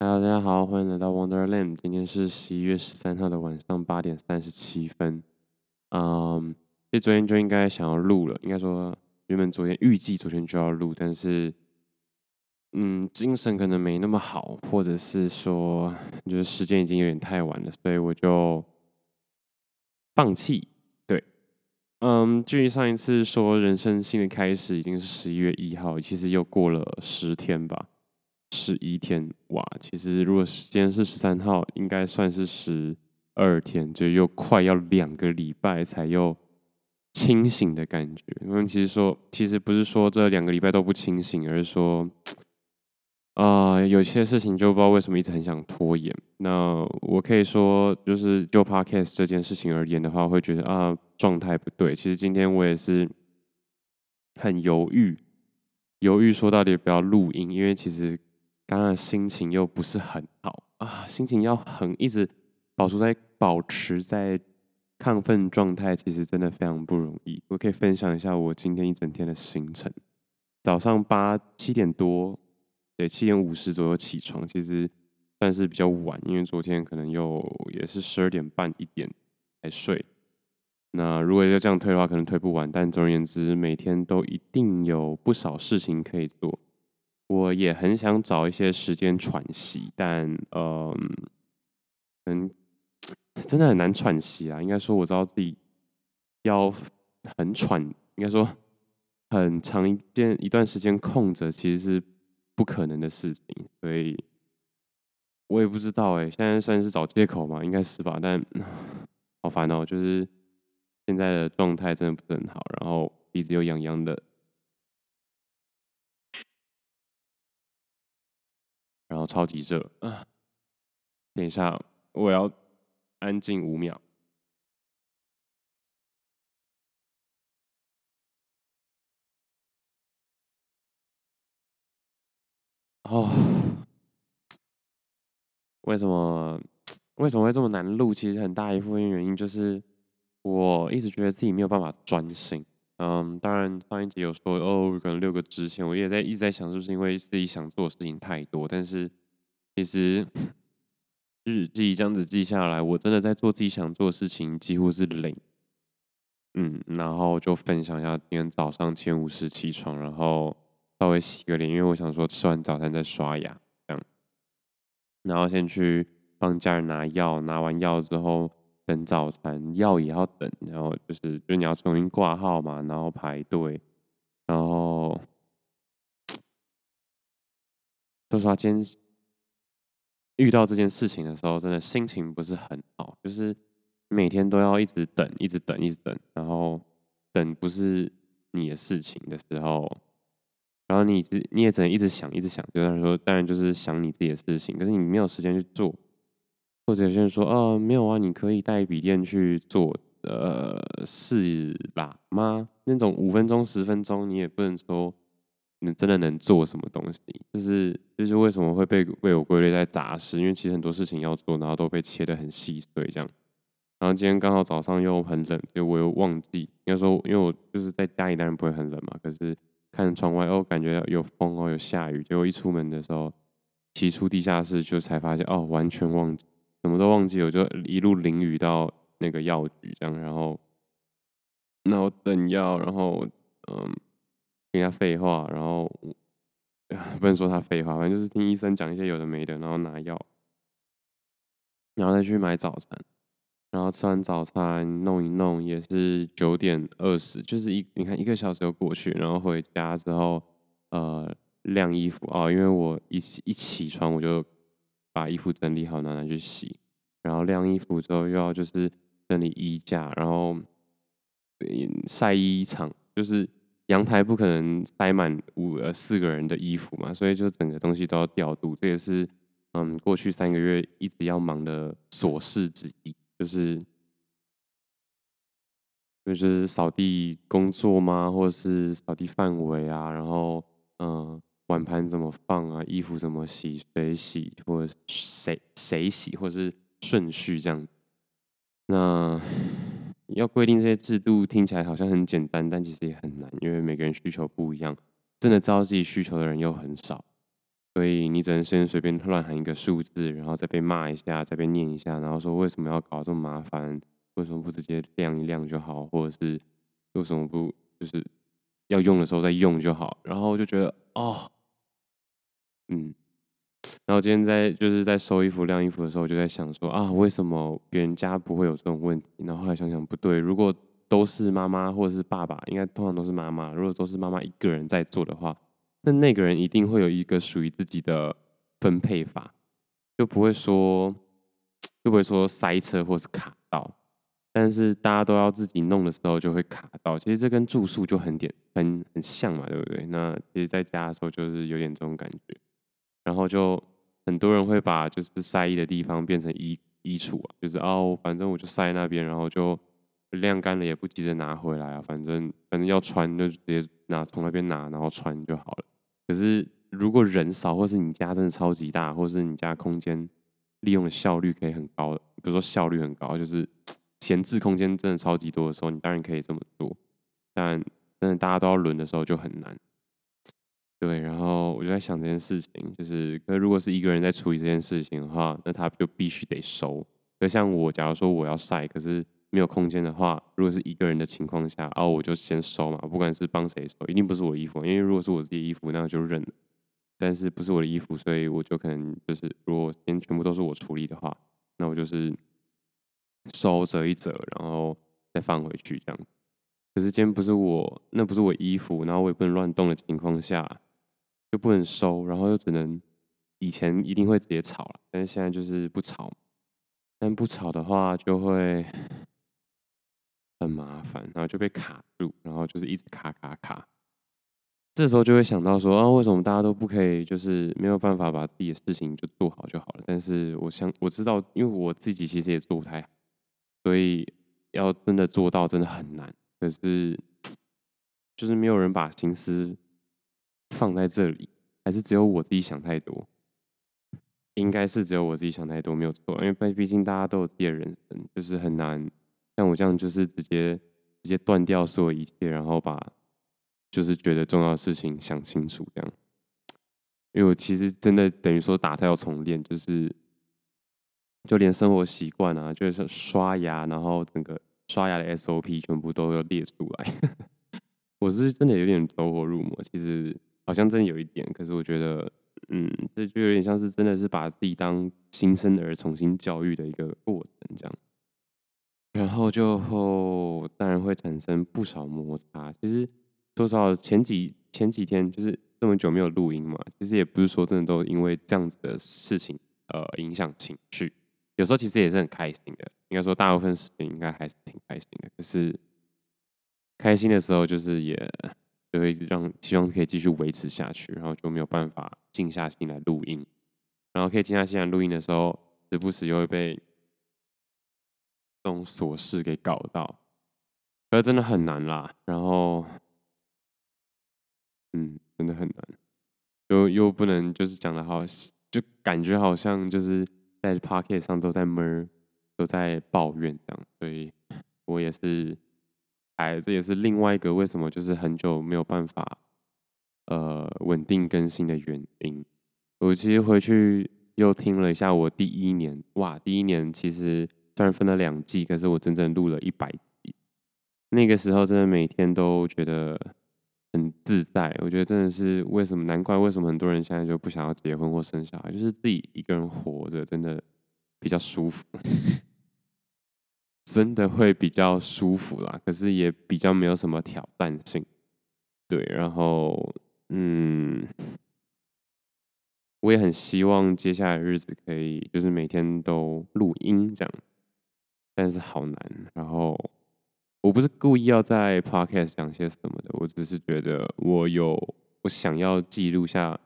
Hello，大家好，欢迎来到 Wonderland。今天是十一月十三号的晚上八点三十七分。嗯，其实昨天就应该想要录了，应该说原本昨天预计昨天就要录，但是嗯，精神可能没那么好，或者是说就是时间已经有点太晚了，所以我就放弃。对嗯，距离上一次说人生新的开始已经是十一月一号，其实又过了十天吧，十一天哇！其实如果时间是十三号，应该算是十二天，就又快要两个礼拜才又清醒的感觉。因为其实说，其实不是说这两个礼拜都不清醒，而是说。啊、有些事情就不知道为什么一直很想拖延。那我可以说，就是就 podcast 这件事情而言的话，会觉得啊状态不对。其实今天我也是很犹豫，犹豫说到底不要录音，因为其实刚刚心情又不是很好啊，心情要很一直保持在保持在亢奋状态，其实真的非常不容易。我可以分享一下我今天一整天的行程，早上八七点多。对，七点五十左右起床，其实算是比较晚，因为昨天可能又也是十二点半一点才睡。那如果要这样推的话，可能推不完。但总而言之，每天都一定有不少事情可以做。我也很想找一些时间喘息，但嗯，很真的很难喘息啊。应该说，我知道自己要很喘，应该说很长一件一段时间空着，其实是。不可能的事情，所以我也不知道哎。现在算是找借口嘛，应该是吧？但好烦哦，就是现在的状态真的不是很好，然后鼻子又痒痒的，然后超级热啊！等一下，我要安静五秒。哦，为什么为什么会这么难录？其实很大一部分原因就是我一直觉得自己没有办法专心。嗯，当然上一集有说哦，可能六个支线，我也在一直在想，是不是因为自己想做的事情太多？但是其实日记这样子记下来，我真的在做自己想做的事情几乎是零。嗯，然后就分享一下今天早上七点五十起床，然后。稍微洗个脸，因为我想说吃完早餐再刷牙，这样。然后先去帮家人拿药，拿完药之后等早餐，药也要等。然后就是，就你要重新挂号嘛，然后排队。然后，说实话，今天遇到这件事情的时候，真的心情不是很好，就是每天都要一直等，一直等，一直等。然后等不是你的事情的时候。然后你只你也只能一直想，一直想，就是说，当然就是想你自己的事情，可是你没有时间去做。或者有些人说，哦，没有啊，你可以带笔电去做，呃，是吧？吗？那种五分钟、十分钟，你也不能说你真的能做什么东西。就是就是为什么会被被我归类在杂事？因为其实很多事情要做，然后都被切得很细碎这样。然后今天刚好早上又很冷，就我又忘记，应该说，因为我就是在家里，当然不会很冷嘛，可是。看窗外哦，感觉有风哦，有下雨。结果一出门的时候，骑出地下室就才发现哦，完全忘记，什么都忘记。我就一路淋雨到那个药局，这样，然后，然后等药，然后嗯，听他废话，然后 不能说他废话，反正就是听医生讲一些有的没的，然后拿药，然后再去买早餐。然后吃完早餐弄一弄也是九点二十，就是一你看一个小时就过去，然后回家之后呃晾衣服啊、因为我一起一起床我就把衣服整理好拿拿去洗，然后晾衣服之后又要就是整理衣架，然后晒衣场，就是阳台不可能塞满五呃四个人的衣服嘛，所以就整个东西都要调度，这也是嗯过去三个月一直要忙的琐事之一。就是，就是扫地工作吗？或者是扫地范围啊？然后，嗯，碗盘怎么放啊？衣服怎么洗？谁洗？或者谁谁洗？或者是顺序这样？那要规定这些制度，听起来好像很简单，但其实也很难，因为每个人需求不一样，真的知道自己需求的人又很少。所以你只能先随便乱喊一个数字，然后再被骂一下，再被念一下，然后说为什么要搞这么麻烦？为什么不直接晾一晾就好？或者是为什么不就是要用的时候再用就好？然后就觉得哦，嗯，然后今天在就是在收衣服、晾衣服的时候，我就在想说啊，为什么别人家不会有这种问题？然后后来想想不对，如果都是妈妈或者是爸爸，应该通常都是妈妈。如果都是妈妈一个人在做的话，那那个人一定会有一个属于自己的分配法，就不会说就不会说塞车或是卡到。但是大家都要自己弄的时候，就会卡到。其实这跟住宿就很点很很像嘛，对不对？那其实在家的时候就是有点这种感觉。然后就很多人会把就是晒衣的地方变成衣衣橱啊，就是哦，反正我就晒那边，然后就。晾干了也不急着拿回来啊，反正反正要穿就直接拿从那边拿，然后穿就好了。可是如果人少，或是你家真的超级大，或是你家空间利用的效率可以很高的，比如说效率很高，就是 闲置空间真的超级多的时候，你当然可以这么做。但真的大家都要轮的时候就很难。对，然后我就在想这件事情，就是可如果是一个人在处理这件事情的话，那他就必须得收。就像我，假如说我要晒，可是。没有空间的话，如果是一个人的情况下，哦，我就先收嘛，不管是帮谁收，一定不是我的衣服，因为如果是我自己的衣服，那就认了。但是不是我的衣服，所以我就可能就是，如果今天全部都是我处理的话，那我就是收折一折，然后再放回去这样。可是今天不是我，那不是我衣服，然后我也不能乱动的情况下，就不能收，然后又只能以前一定会直接吵了，但是现在就是不吵，但不吵的话就会。很麻烦，然后就被卡住，然后就是一直卡卡卡。这时候就会想到说啊，为什么大家都不可以，就是没有办法把自己的事情就做好就好了？但是我想我知道，因为我自己其实也做不太好，所以要真的做到真的很难。可是 就是没有人把心思放在这里，还是只有我自己想太多？应该是只有我自己想太多，没有错。因为毕竟大家都有自己的人生，就是很难。像我这样，就是直接直接断掉所有一切，然后把就是觉得重要的事情想清楚，这样。因为我其实真的等于说打掉重练，就是就连生活习惯啊，就是刷牙，然后整个刷牙的 SOP 全部都要列出来。我是真的有点走火入魔，其实好像真的有一点，可是我觉得，嗯，这就有点像是真的是把自己当新生儿重新教育的一个过程，这样。然后就后当然会产生不少摩擦。其实多少前几前几天就是这么久没有录音嘛，其实也不是说真的都因为这样子的事情呃影响情绪。有时候其实也是很开心的，应该说大部分时间应该还是挺开心的。可是开心的时候就是也就会让希望可以继续维持下去，然后就没有办法静下心来录音。然后可以静下心来录音的时候，时不时又会被。这种琐事给搞到，可是真的很难啦。然后，嗯，真的很难，又又不能就是讲的好，就感觉好像就是在 Pocket 上都在闷，都在抱怨这样。所以我也是，哎，这也是另外一个为什么就是很久没有办法呃稳定更新的原因。我其实回去又听了一下我第一年，哇，第一年其实。虽然分了两季，可是我整整录了一百。那个时候真的每天都觉得很自在。我觉得真的是为什么？难怪为什么很多人现在就不想要结婚或生小孩，就是自己一个人活着真的比较舒服，真的会比较舒服啦。可是也比较没有什么挑战性。对，然后嗯。我也很希望接下来日子可以，就是每天都录音这样，但是好难。然后我不是故意要在 podcast 讲些什么的，我只是觉得我有我想要记录下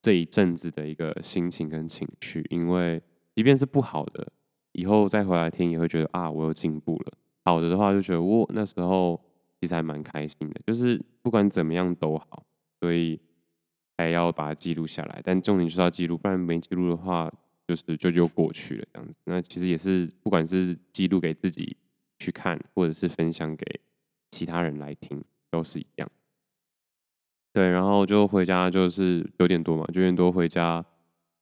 这一阵子的一个心情跟情绪，因为即便是不好的，以后再回来听也会觉得啊，我有进步了。好的的话就觉得我那时候其实还蛮开心的，就是不管怎么样都好，所以。还要把它记录下来，但重点就是要记录，不然没记录的话，就是就就过去了这样子。那其实也是，不管是记录给自己去看，或者是分享给其他人来听，都是一样。对，然后就回家就是九点多嘛，九点多回家，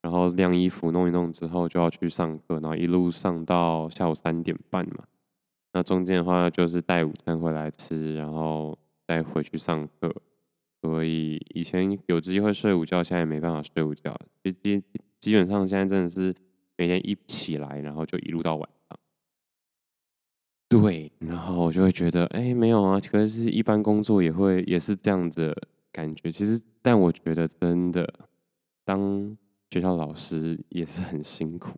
然后晾衣服弄一弄之后就要去上课，然后一路上到下午三点半嘛。那中间的话就是带午餐回来吃，然后再回去上课。所以以前有机会睡午觉，现在也没办法睡午觉。基基本上现在真的是每天一起来，然后就一路到晚上。对，然后我就会觉得，哎，没有啊，可是一般工作也会也是这样子。感觉其实，但我觉得真的当学校老师也是很辛苦，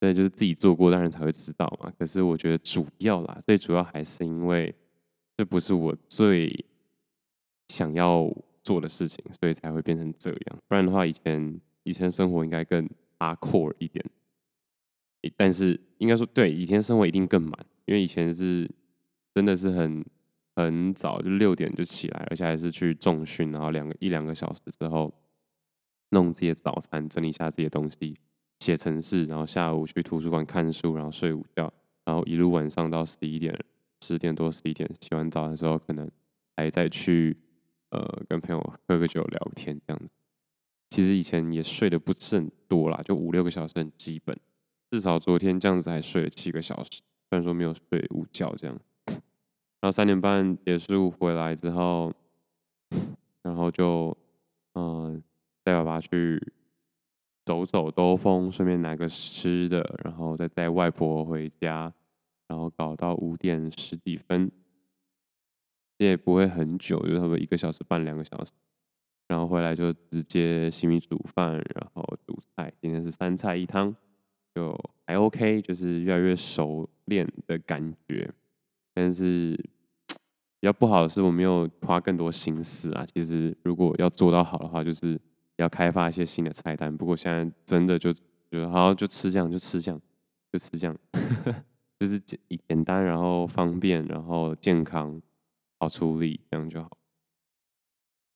对，就是自己做过，当然才会知道嘛。可是我觉得主要啦，最主要还是因为这不是我最想要做的事情，所以才会变成这样。不然的话，以前以前生活应该更 hardcore 一点。但是应该说，对，以前生活一定更满，因为以前是真的是很。很早就六点就起来，而且还是去重训，然后两个一两个小时之后，弄自己的早餐，整理一下自己的东西，写程式，然后下午去图书馆看书，然后睡午觉，然后一路晚上到十一点、十点多、十一点，洗完澡的时候，可能还再去呃跟朋友喝个酒聊天这样子。其实以前也睡得不是很多啦，就五六个小时很基本，至少昨天这样子还睡了七个小时，虽然说没有睡午觉这样。然后三点半结束回来之后，然后就嗯带爸爸去走走兜风，顺便拿个吃的，然后再带外婆回家，然后搞到五点十几分，也不会很久，就差不多一个小时半两个小时，然后回来就直接洗米煮饭，然后煮菜，今天是三菜一汤，就还 OK，就是越来越熟练的感觉，但是。比较不好的是，我没有花更多心思啊。其实如果要做到好的话，就是要开发一些新的菜单。不过现在真的就觉得好，就吃这样，就吃这样，就吃这样，就是简简单，然后方便，然后健康，好处理，这样就好。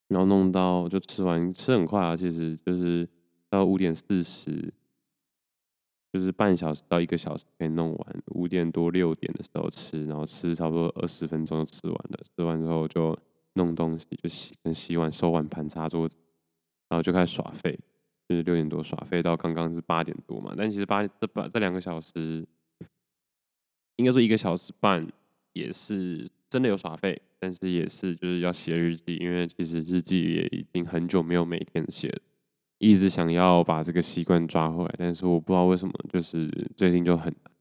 然后弄到就吃完，吃很快啊，其实就是到五点四十。就是半小时到一个小时可以弄完，五点多六点的时候吃，然后吃差不多二十分钟就吃完了。吃完之后就弄东西，就洗跟洗碗、收碗盘、擦桌子，然后就开始耍废。就是六点多耍废到刚刚是八点多嘛，但其实八这八这两个小时，应该说一个小时半也是真的有耍废，但是也是就是要写日记，因为其实日记也已经很久没有每天写。一直想要把这个习惯抓回来，但是我不知道为什么，就是最近就很难，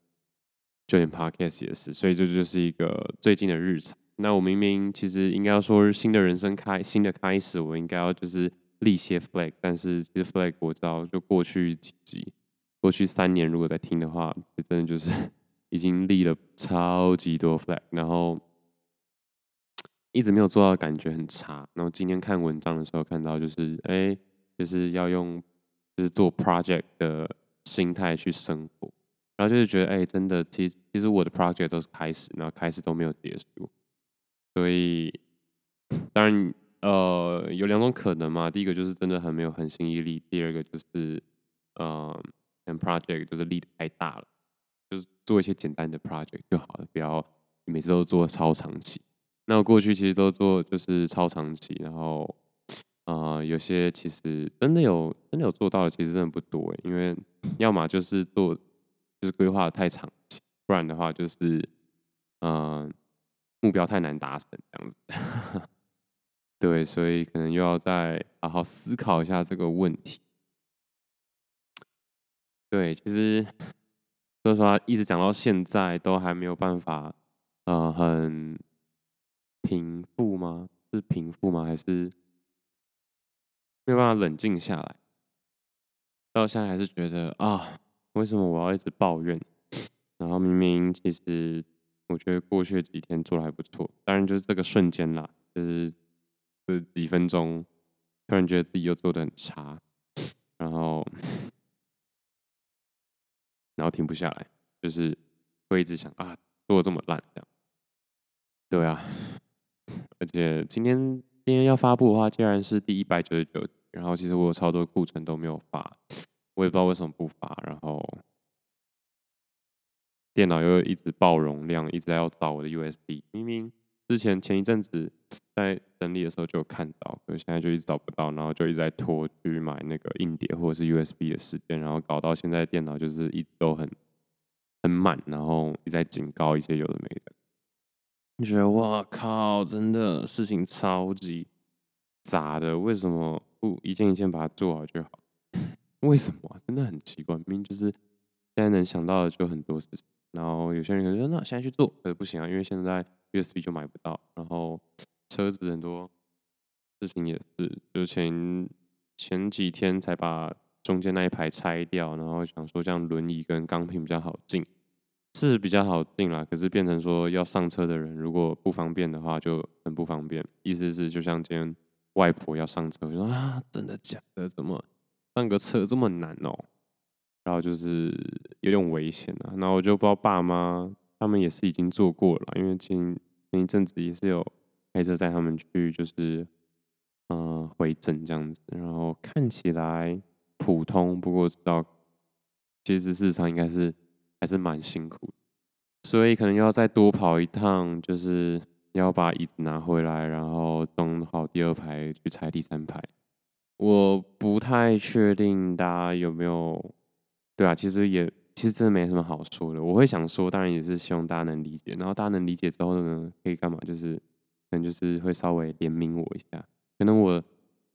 就连 Podcast 也是，所以这就是一个最近的日常。那我明明其实应该要说新的人生开新的开始，我应该要就是立些 flag，但是其实 flag 我知道，就过去几集，过去三年如果在听的话，真的就是 已经立了超级多 flag，然后一直没有做到，感觉很差。然后今天看文章的时候看到，就是哎。就是要用，就是做 project 的心态去生活，然后就是觉得，哎、真的，其其实我的 project 都是开始，然后开始都没有结束，所以当然，呃，有两种可能嘛，第一个就是真的很没有恒心毅力，第二个就是，呃，嗯，project 就是力太大了，就是做一些简单的 project 就好了，不要每次都做超长期。那我过去其实都做就是超长期，然后。啊、呃，有些其实真的有真的有做到的，其实真的不多，因为要么就是做就是规划的太长期，不然的话就是嗯、目标太难达成这样子。对，所以可能又要再好好思考一下这个问题。对，其实说实话，一直讲到现在都还没有办法，呃，很平复吗？是平复吗？还是？没有办法冷静下来，到现在还是觉得啊，为什么我要一直抱怨？然后明明其实我觉得过去几天做的还不错，当然就是这个瞬间啦，就是这几分钟突然觉得自己又做的很差，然后然后停不下来，就是会一直想啊，做的这么烂这样，对啊，而且今天今天要发布的话，竟然是第一百九十九。然后其实我有超多库存都没有发，我也不知道为什么不发。然后电脑又一直爆容量，一直要找我的 USB。明明之前前一阵子在整理的时候就有看到，可是现在就一直找不到，然后就一直在拖去买那个硬碟或者是 USB 的时间，然后搞到现在电脑就是一直都很很满，然后一直在警告一些有的没的。你觉得哇靠，真的事情超级杂的，为什么不一件一件把它做好就好？为什么？真的很奇怪，明明就是现在能想到的就很多事情，然后有些人可能说那现在去做，可是不行啊，因为现在。USB 就买不到，然后车子很多事情也是，就前前几天才把中间那一排拆掉，然后想说这样轮椅跟钢瓶比较好进，是比较好进啦。可是变成说要上车的人如果不方便的话，就很不方便。意思是就像今天外婆要上车，我说啊，真的假的？怎么上个车这么难哦？然后就是有点危险啊。然后我就不知道爸妈。他们也是已经做过了，因为前前一阵子也是有开车载他们去，就是嗯、呃、回诊这样子，然后看起来普通，不过知道其实事实上应该是还是蛮辛苦的，所以可能要再多跑一趟，就是要把椅子拿回来，然后装好第二排去拆第三排。我不太确定大家有没有，对啊，其实也。其实真的没什么好说的，我会想说，当然也是希望大家能理解。然后大家能理解之后呢，可以干嘛？就是可能就是会稍微怜悯我一下。可能我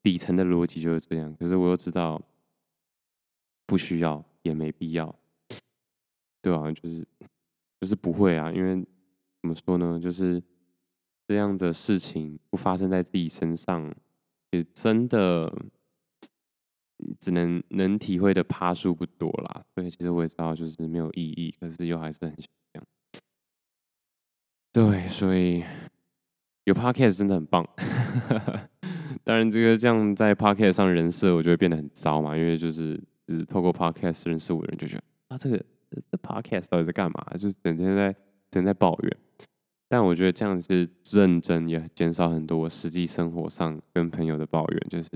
底层的逻辑就是这样，可是我又知道不需要也没必要，对啊，就是就是不会啊，因为怎么说呢？就是这样的事情不发生在自己身上，也真的。只能能体会的趴数不多啦，所以其实我也知道就是没有意义，可是又还是很想。对，所以有 podcast 真的很棒。当然，这个这样在 podcast 上人设，我就会变得很糟嘛，因为就是就是透过 podcast 认识我的人就觉得啊，这个这 podcast 到底在干嘛？就是整天在整天在抱怨。但我觉得这样是认真，也减少很多实际生活上跟朋友的抱怨，就是。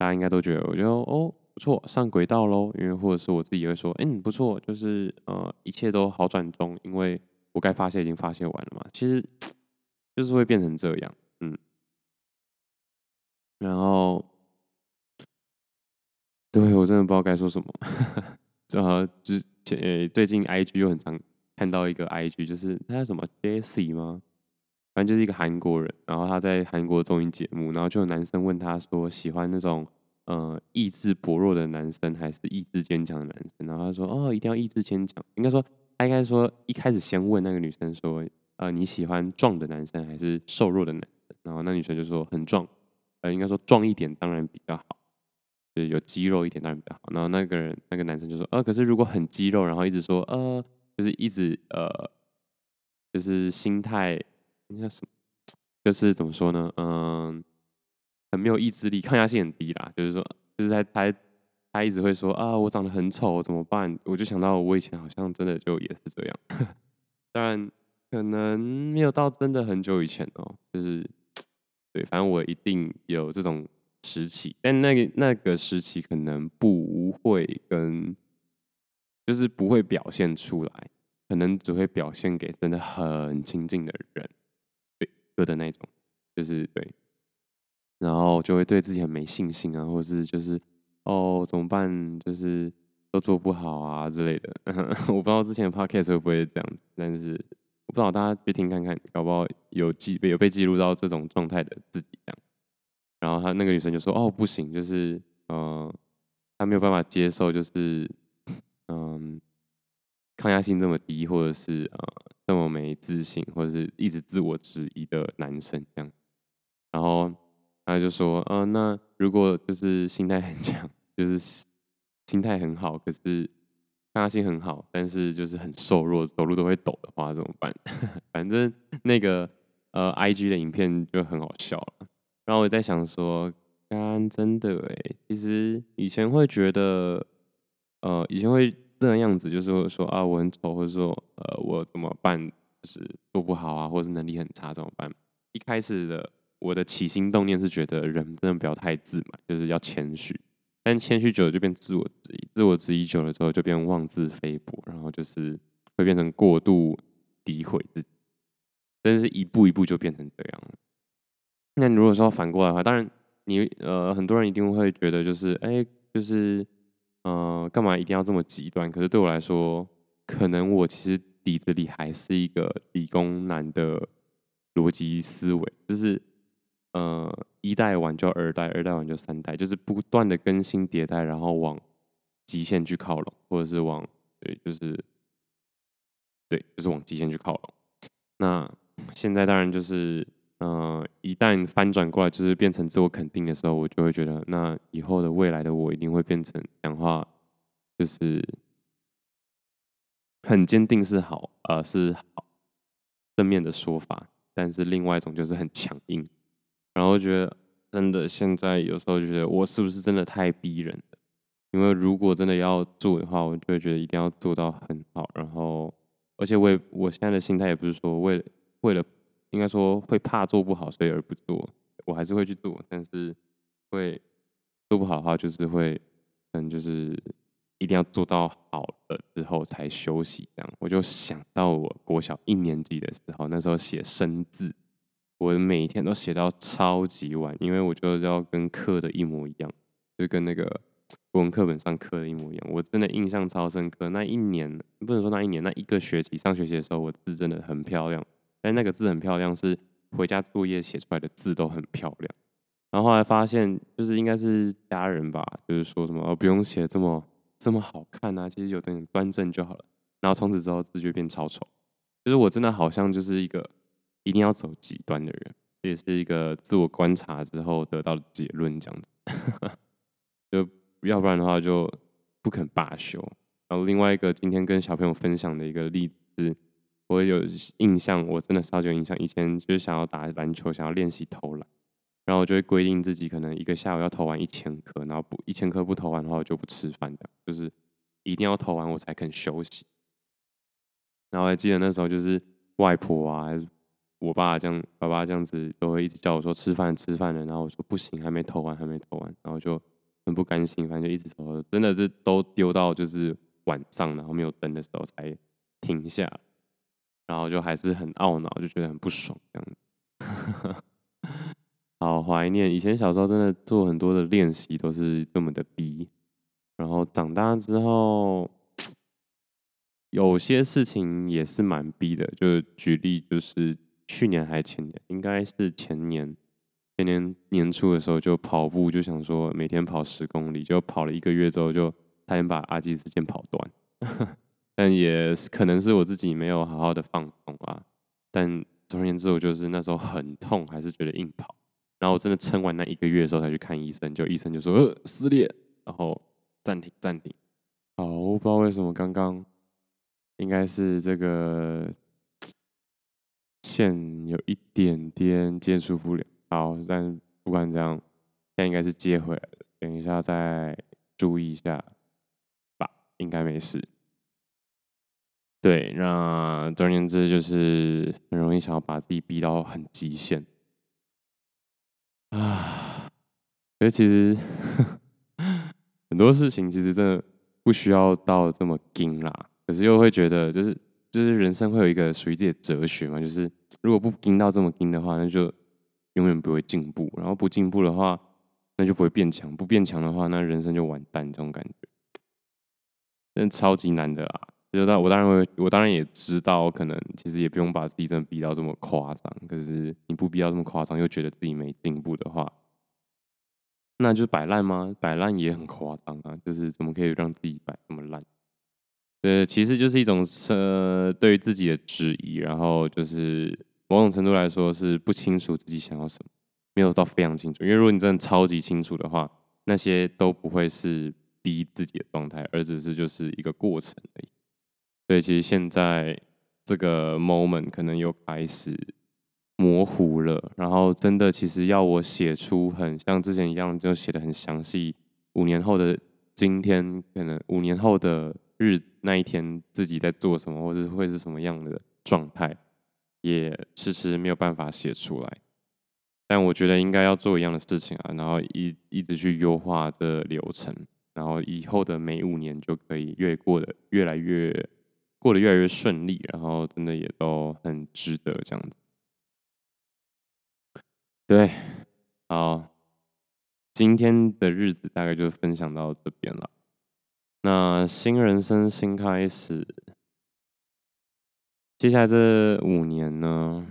大家应该都觉得，我觉得哦不错，上轨道喽。因为或者是我自己会说，嗯不错，就是呃一切都好转中，因为我该发泄已经发泄完了嘛。其实 就是会变成这样，嗯。然后，对我真的不知道该说什么。正好之前最近 IG 又很常看到一个 IG，就是他叫什么 Jessie 吗？就是一个韩国人，然后他在韩国综艺节目，然后就有男生问他说，喜欢那种呃意志薄弱的男生，还是意志坚强的男生？然后他说，哦，一定要意志坚强。应该说，他应该说一开始先问那个女生说，呃，你喜欢壮的男生还是瘦弱的男生？然后那女生就说很壮，呃，应该说壮一点当然比较好，就是有肌肉一点当然比较好。然后那个人那个男生就说，呃，可是如果很肌肉，然后一直说，呃，就是一直呃，就是心态。应该是，就是怎么说呢？嗯，很没有意志力，抗压性很低啦。就是说，就是他他他一直会说啊，我长得很丑，怎么办？我就想到我以前好像真的就也是这样。当然，可能没有到真的很久以前哦。就是对，反正我一定有这种时期，但那个那个时期可能不会跟，就是不会表现出来，可能只会表现给真的很亲近的人。的那种，就是对，然后就会对自己很没信心啊，或者是就是哦怎么办，就是都做不好啊之类的。我不知道之前的 podcast 会不会这样子，但是我不知道大家去听看看，搞不好有记有被记录到这种状态的自己这样。然后他那个女生就说：“哦，不行，就是呃，他没有办法接受，就是嗯，抗压性这么低，或者是呃。”没自信，或者是一直自我质疑的男生这样，然后他就说：“嗯、呃，那如果就是心态很强，就是心态很好，可是抗压性很好，但是就是很瘦弱，走路都会抖的话，怎么办？” 反正那个呃，IG 的影片就很好笑了。然后我在想说，刚真的哎，其实以前会觉得，呃，以前会。这样子就是说啊，我很丑，或者说呃，我怎么办？就是做不好啊，或是能力很差怎么办？一开始的我的起心动念是觉得人真的不要太自满，就是要谦虚。但谦虚久了就变自我质疑，自我质疑久了之后就变妄自菲薄，然后就是会变成过度诋毁自己。但是一步一步就变成这样了。那如果说反过来的话，当然你呃很多人一定会觉得就是哎、就是呃干嘛一定要这么极端？可是对我来说，可能我其实底子里还是一个理工男的逻辑思维，就是呃一代完就二代，二代完就三代，就是不断的更新迭代，然后往极限去靠拢，或者是往对就是。对，就是往极限去靠拢。那现在当然就是，嗯、呃，一旦翻转过来，就是变成自我肯定的时候，我就会觉得，那以后的未来的我一定会变成讲话就是很坚定是好，呃，是好正面的说法。但是另外一种就是很强硬，然后觉得真的现在有时候就觉得我是不是真的太逼人了？因为如果真的要做的话，我就会觉得一定要做到很好，然后。而且我也，我现在的心态也不是说为了为了，应该说会怕做不好，所以而不做。我还是会去做，但是会做不好的话，就是会嗯，就是一定要做到好了之后才休息。这样，我就想到我国小一年级的时候，那时候写生字，我每天都写到超级晚，因为我就要跟课的一模一样，就跟那个。国文课本上刻的一模一样，我真的印象超深刻。那一年不能说那一年，那一个学期上学期的时候，我字真的很漂亮。但那个字很漂亮，是回家作业写出来的字都很漂亮。然后后来发现，就是应该是家人吧，就是说什么哦，不用写这么这么好看啊，其实有点端正就好了。然后从此之后字就变超丑。就是我真的好像就是一个一定要走极端的人，这也是一个自我观察之后得到的结论，这样子 就。要不然的话就不肯罢休。然后另外一个今天跟小朋友分享的一个例子，我有印象，我真的超级有印象。以前就是想要打篮球，想要练习投篮，然后我就会规定自己可能一个下午要投完一千颗，然后不一千颗不投完的话我就不吃饭的，就是一定要投完我才肯休息。然后还记得那时候就是外婆啊，还是我爸这样，爸爸这样子都会一直叫我说吃饭吃饭了，然后我说不行，还没投完，还没投完，然后就。很不甘心，反正就一直投，真的是都丢到就是晚上，然后没有灯的时候才停下，然后就还是很懊恼，就觉得很不爽这样子。好怀念以前小时候，真的做很多的练习都是这么的逼，然后长大之后，有些事情也是蛮逼的，就举例就是去年还前年，应该是前年。今年年初的时候就跑步，就想说每天跑十公里，就跑了一个月之后就差点把阿基斯腱跑断，但也可能是我自己没有好好的放松啊。但总而言之，我就是那时候很痛，还是觉得硬跑。然后我真的撑完那一个月的时候才去看医生，就医生就说呃撕裂，然后暂停暂停。哦，我不知道为什么刚刚应该是这个线有一点点接触不了。好，但不管怎样，现在应该是接回来了。等一下再注意一下吧，应该没事。对，那总而言之就是很容易想要把自己逼到很极限啊。所以其实很多事情其实真的不需要到这么硬啦。可是又会觉得，就是就是人生会有一个属于自己的哲学嘛，就是如果不硬到这么硬的话，那就。永远不会进步，然后不进步的话，那就不会变强；不变强的话，那人生就完蛋。这种感觉，真的超级难的啦。就当我当然会，我当然也知道，可能其实也不用把自己真的逼到这么夸张。可是你不逼到这么夸张，又觉得自己没进步的话，那就是摆烂吗？摆烂也很夸张啊！就是怎么可以让自己摆这么烂？呃，其实就是一种呃对于自己的质疑，然后就是。某种程度来说是不清楚自己想要什么，没有到非常清楚。因为如果你真的超级清楚的话，那些都不会是逼自己的状态，而只是就是一个过程而已。所以其实现在这个 moment 可能又开始模糊了。然后真的其实要我写出很像之前一样，就写得很详细。五年后的今天，可能五年后的日那一天自己在做什么，或者会是什么样的状态。也迟迟没有办法写出来，但我觉得应该要做一样的事情啊，然后一一直去优化这流程，然后以后的每五年就可以越过的越来越过得越来越顺利，然后真的也都很值得这样子。对，好，今天的日子大概就分享到这边了。那新人生新开始，接下来这五年呢，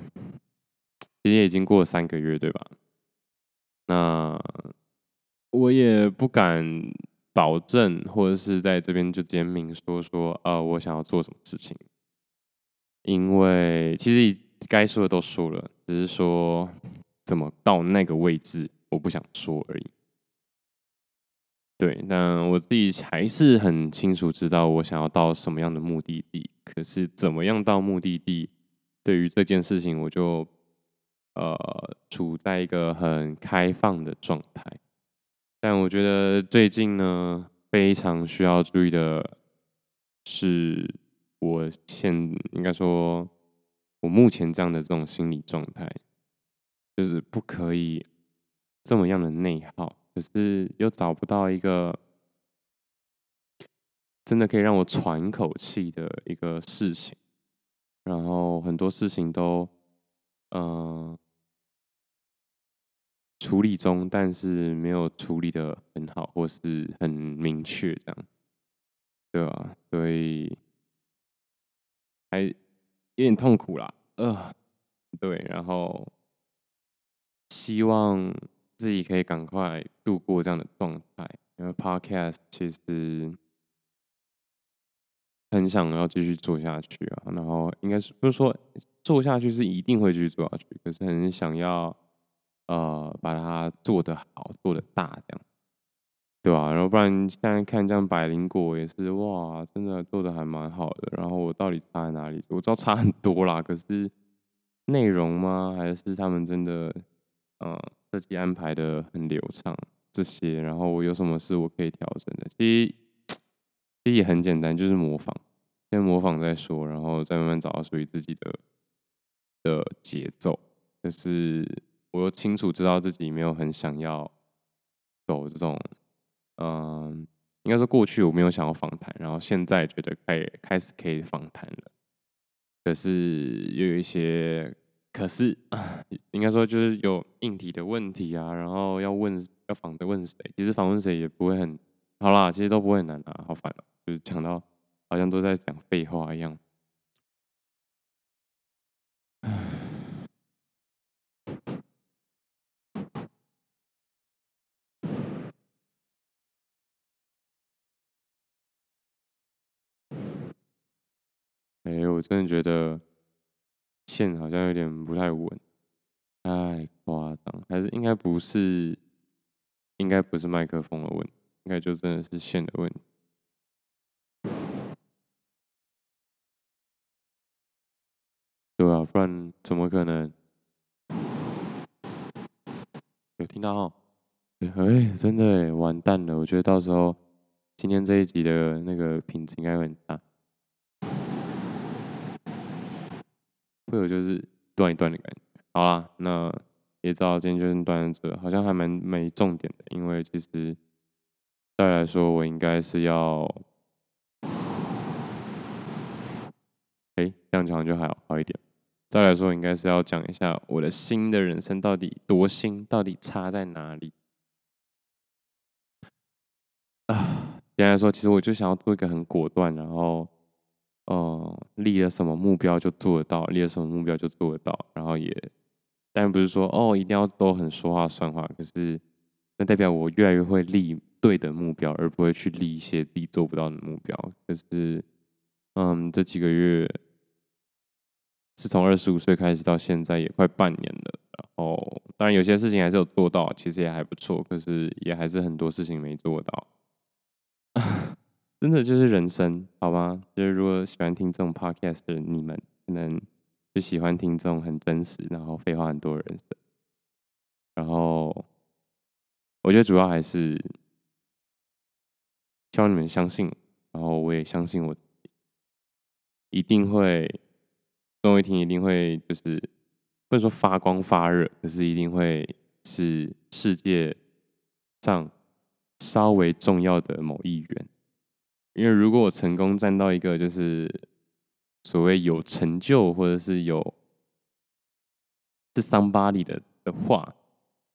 其实已经过了三个月，对吧？那我也不敢保证，或者是在这边就直接明说说，呃，我想要做什么事情，因为其实该说的都说了，只是说怎么到那个位置，我不想说而已。对，但我自己还是很清楚知道我想要到什么样的目的地。可是怎么样到目的地，对于这件事情，我就呃处在一个很开放的状态。但我觉得最近呢，非常需要注意的是，我现应该说，我目前这样的这种心理状态，就是不可以这么样的内耗。可是又找不到一个真的可以让我喘口气的一个事情，然后很多事情都嗯、处理中，但是没有处理的很好，或是很明确这样，对吧？所以还有点痛苦啦，呃，对，然后希望。自己可以赶快度过这样的状态，因为 Podcast 其实很想要继续做下去啊。然后应该是不是说做下去是一定会继续做下去，可是很想要呃把它做得好，做得大这样，对吧？然后不然现在看这样百灵果也是哇，真的做的还蛮好的。然后我到底差在哪里？我知道差很多啦，可是内容吗？还是他们真的嗯？呃设计安排的很流畅，这些，然后我有什么事我可以调整的，其实其实也很简单，就是模仿，先模仿再说，然后再慢慢找到属于自己的的节奏。可是我又清楚知道自己没有很想要走这种，嗯，应该说过去我没有想要访谈，然后现在觉得开开始可以访谈了，可是又有一些。可是，应该说就是有硬体的问题啊，然后要问要访的问谁，其实访问谁也不会很好啦，其实都不会很难啊，好烦啊，就是讲到好像都在讲废话一样。哎，我真的觉得。线好像有点不太稳，太夸张，还是应该不是，应该不是麦克风的问题，应该就真的是线的问题。对啊，不然怎么可能？有听到哦？哎，真的哎，完蛋了！我觉得到时候今天这一集的那个品质应该会很差。会有就是断一断的感觉。好啦，那也知道今天就是断这，好像还蛮没重点的。因为其实再来说，我应该是要，哎，这样讲就还好好一点。再来说，应该是要讲一下我的新的人生到底多新，到底差在哪里。啊，简单来说，其实我就想要做一个很果断，然后。哦，立了什么目标就做得到，立了什么目标就做得到，然后也，但不是说哦一定要都很说话算话，可是那代表我越来越会立对的目标，而不会去立一些自己做不到的目标。可是，嗯，这几个月是从二十五岁开始到现在也快半年了，然后当然有些事情还是有做到，其实也还不错，可是也还是很多事情没做到。真的就是人生，好吗？就是如果喜欢听这种 podcast 的你们，可能就喜欢听这种很真实，然后废话很多人生。然后，我觉得主要还是希望你们相信，然后我也相信我，一定会，总有一天一定会，就是不能说发光发热，可是一定会是世界上稍微重要的某一员。因为如果我成功站到一个就是所谓有成就或者是有是 somebody 的的话，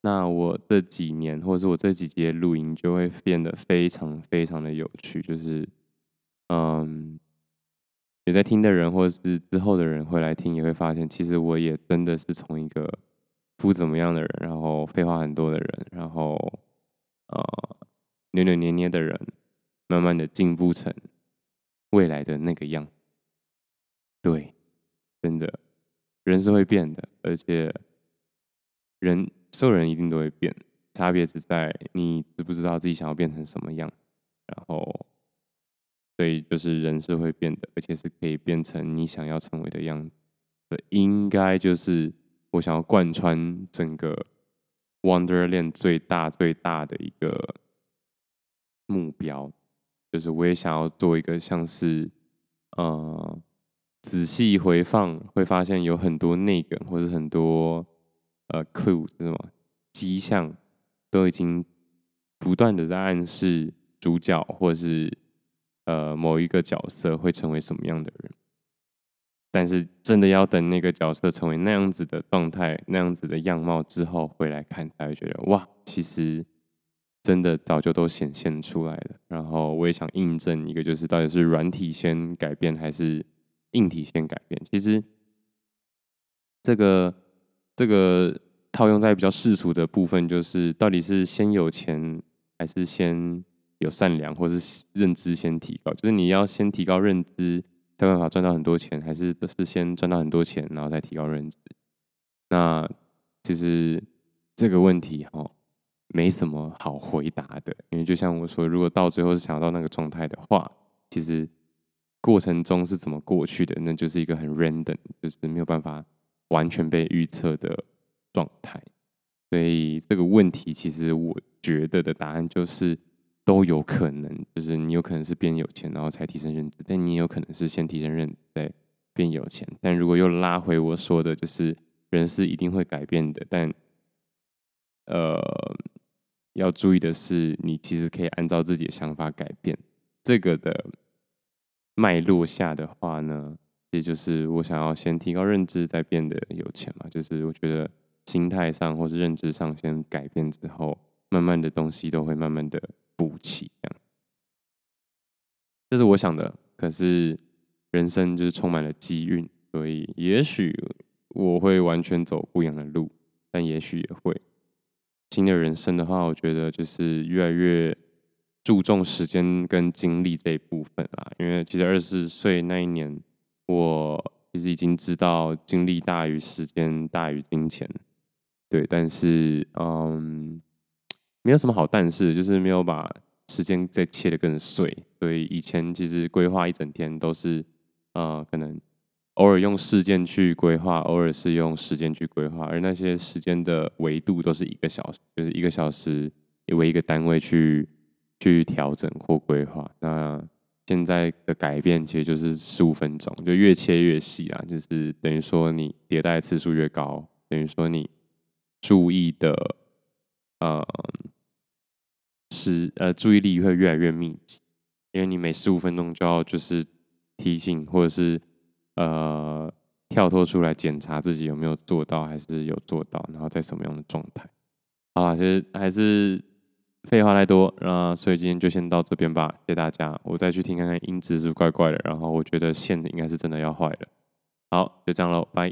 那我这几年，或者是我这几节录音，就会变得非常非常的有趣。就是，嗯，有在听的人，或者是之后的人会来听，也会发现，其实我也真的是从一个不怎么样的人，然后废话很多的人，然后，呃，扭扭捏捏的人，慢慢的进步成未来的那个样。对，真的，人是会变的，而且人。所有人一定都会变，差别只在你知不知道自己想要变成什么样。然后，所以就是人是会变的，而且是可以变成你想要成为的样子。这应该就是我想要贯穿整个 Wonderland 最大最大的一个目标，就是我也想要做一个像是呃仔细回放会发现有很多内梗或是很多。呃，clue 是什么？迹象都已经不断的在暗示主角或者是呃某一个角色会成为什么样的人，但是真的要等那个角色成为那样子的状态、那样子的样貌之后回来看，才会觉得哇，其实真的早就都显现出来了。然后我也想印证一个，就是到底是软体先改变还是硬体先改变？其实这个。这个套用在比较世俗的部分，就是到底是先有钱，还是先有善良，或是认知先提高？就是你要先提高认知，才有办法赚到很多钱，还是都是先赚到很多钱，然后再提高认知？那其实这个问题哈，没什么好回答的，因为就像我说，如果到最后是想要到那个状态的话，其实过程中是怎么过去的，那就是一个很 random，就是没有办法。完全被预测的状态，所以这个问题其实我觉得的答案就是都有可能，就是你有可能是变有钱然后才提升认知，但你也有可能是先提升认知再变有钱。但如果又拉回我说的，就是人是一定会改变的，但呃要注意的是，你其实可以按照自己的想法改变。这个的脉络下的话呢，也就是我想要先提高认知，再变得有钱嘛。就是我觉得心态上或是认知上先改变之后，慢慢的东西都会慢慢的补齐。这样，这是我想的。可是人生就是充满了机运，所以也许我会完全走不一样的路，但也许也会。新的人生的话，我觉得就是越来越注重时间跟精力这一部分啦。因为其实二十岁那一年。我其实已经知道精力大于时间大于金钱，对，但是嗯，没有什么好但是，就是没有把时间再切得更碎。所以以前其实规划一整天都是，呃，可能偶尔用事件去规划，偶尔是用时间去规划，而那些时间的维度都是一个小时，就是一个小时为一个单位去去调整或规划。那现在的改变其实就是十五分钟，就越切越细啊，就是等于说你迭代次数越高，等于说你注意的呃是呃注意力会越来越密集，因为你每十五分钟就要就是提醒或者是呃跳脱出来检查自己有没有做到还是有做到，然后在什么样的状态。好啦，其实还是。废话太多，那所以今天就先到这边吧，谢谢大家。我再去听看看音质是不是怪怪的，然后我觉得线应该是真的要坏了。好，就这样喽，拜。